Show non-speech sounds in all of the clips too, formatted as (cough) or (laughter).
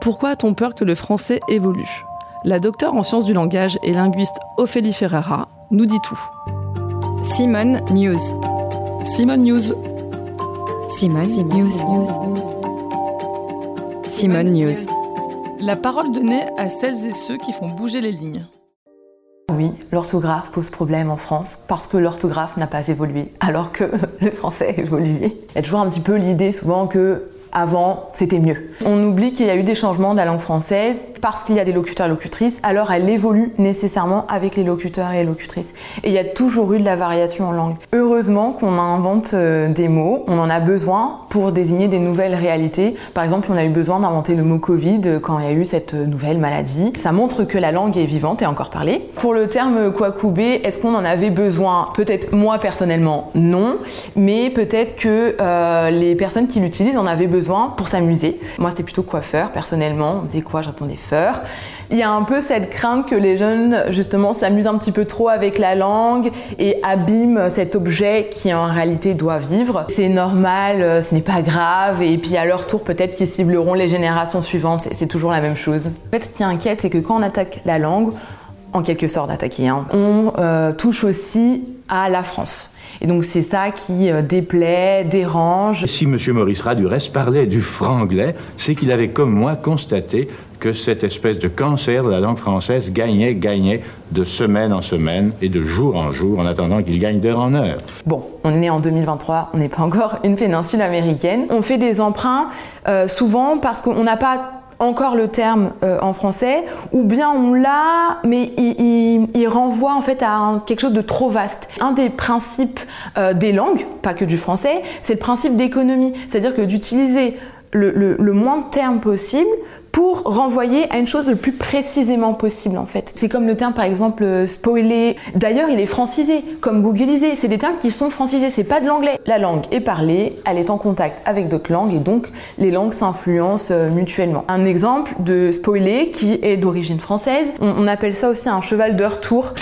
Pourquoi a-t-on peur que le français évolue? La docteure en sciences du langage et linguiste Ophélie Ferrara nous dit tout. Simone News. Simone News. Simone News. Simone News. La parole donnée à celles et ceux qui font bouger les lignes. Oui, l'orthographe pose problème en France parce que l'orthographe n'a pas évolué alors que (laughs) le français a évolué. Il y a toujours un petit peu l'idée souvent que avant, c'était mieux. On oublie qu'il y a eu des changements de la langue française parce qu'il y a des locuteurs et locutrices, alors elle évolue nécessairement avec les locuteurs et les locutrices. Et il y a toujours eu de la variation en langue. Heureusement qu'on invente euh, des mots, on en a besoin pour désigner des nouvelles réalités. Par exemple, on a eu besoin d'inventer le mot Covid quand il y a eu cette nouvelle maladie. Ça montre que la langue est vivante et encore parlée. Pour le terme Kwakubé, est-ce qu'on en avait besoin? Peut-être moi personnellement, non, mais peut-être que euh, les personnes qui l'utilisent en avaient besoin pour s'amuser. Moi, c'était plutôt coiffeur, personnellement. On disait quoi? Je répondais feur. Il y a un peu cette crainte que les jeunes, justement, s'amusent un petit peu trop avec la langue et abîment cet objet qui, en réalité, doit vivre. C'est normal, euh, ce n'est pas grave. Et puis, à leur tour, peut-être qu'ils cibleront les générations suivantes. C'est toujours la même chose. En fait, ce qui inquiète, c'est que quand on attaque la langue, en quelque sorte attaquer, hein, on euh, touche aussi à la France. Et donc c'est ça qui euh, déplaît, dérange. Si M. Maurice Rad, du reste, parlait du franglais, c'est qu'il avait, comme moi, constaté que cette espèce de cancer de la langue française gagnait, gagnait de semaine en semaine et de jour en jour en attendant qu'il gagne d'heure en heure. Bon, on est en 2023, on n'est pas encore une péninsule américaine. On fait des emprunts euh, souvent parce qu'on n'a pas encore le terme euh, en français, ou bien on l'a, mais il, renvoie en fait à quelque chose de trop vaste. Un des principes euh, des langues, pas que du français, c'est le principe d'économie, c'est-à-dire que d'utiliser le, moins de termes possible pour renvoyer à une chose le plus précisément possible en fait. C'est comme le terme par exemple euh, spoiler. D'ailleurs, il est francisé, comme googlisé. C'est des termes qui sont francisés, c'est pas de l'anglais. La langue est parlée, elle est en contact avec d'autres langues et donc les langues s'influencent euh, mutuellement. Un exemple de spoiler qui est d'origine française, on, appelle ça aussi un cheval de retour.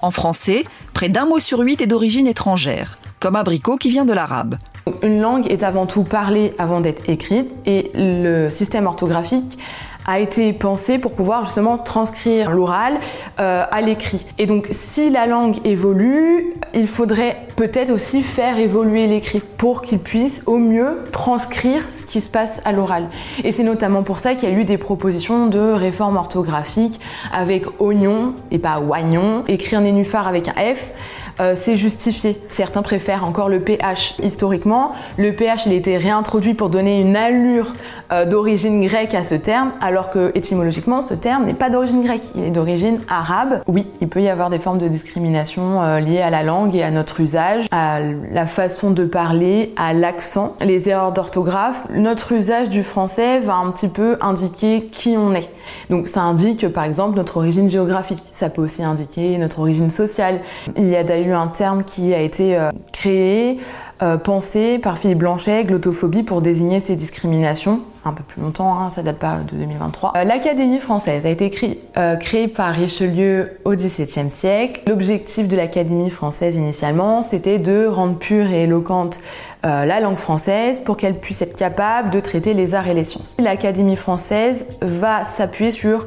En français, près d'un mot sur huit est d'origine étrangère, comme abricot qui vient de l'arabe. Une langue est avant tout parlée avant d'être écrite et le système orthographique a été pensé pour pouvoir justement transcrire l'oral euh, à l'écrit. Et donc si la langue évolue, il faudrait peut-être aussi faire évoluer l'écrit pour qu'il puisse au mieux transcrire ce qui se passe à l'oral. Et c'est notamment pour ça qu'il y a eu des propositions de réforme orthographique avec oignon et pas oignon, écrire nénuphar avec un F. Euh, c'est justifié. Certains préfèrent encore le pH. Historiquement, le pH il a été réintroduit pour donner une allure euh, d'origine grecque à ce terme, alors que étymologiquement, ce terme n'est pas d'origine grecque, il est d'origine arabe. Oui, il peut y avoir des formes de discrimination euh, liées à la langue et à notre usage, à la façon de parler, à l'accent, les erreurs d'orthographe. Notre usage du français va un petit peu indiquer qui on est. Donc ça indique par exemple notre origine géographique, ça peut aussi indiquer notre origine sociale. Il y a d'ailleurs un terme qui a été euh, créé, euh, pensé par Philippe Blanchet, glottophobie, pour désigner ces discriminations un peu plus longtemps, hein, ça date pas de 2023. Euh, L'Académie française a été créée par Richelieu au XVIIe siècle. L'objectif de l'Académie française initialement, c'était de rendre pure et éloquente la langue française pour qu'elle puisse être capable de traiter les arts et les sciences. L'Académie française va s'appuyer sur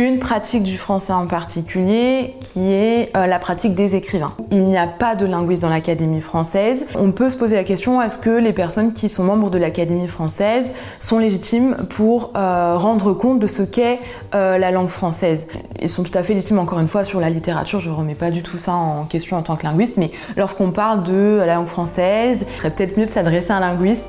une pratique du français en particulier qui est euh, la pratique des écrivains. Il n'y a pas de linguiste dans l'Académie française. On peut se poser la question est-ce que les personnes qui sont membres de l'Académie française sont légitimes pour euh, rendre compte de ce qu'est euh, la langue française? Ils sont tout à fait légitimes encore une fois sur la littérature, je ne remets pas du tout ça en question en tant que linguiste, mais lorsqu'on parle de la langue française, il serait peut-être mieux de s'adresser à un linguiste.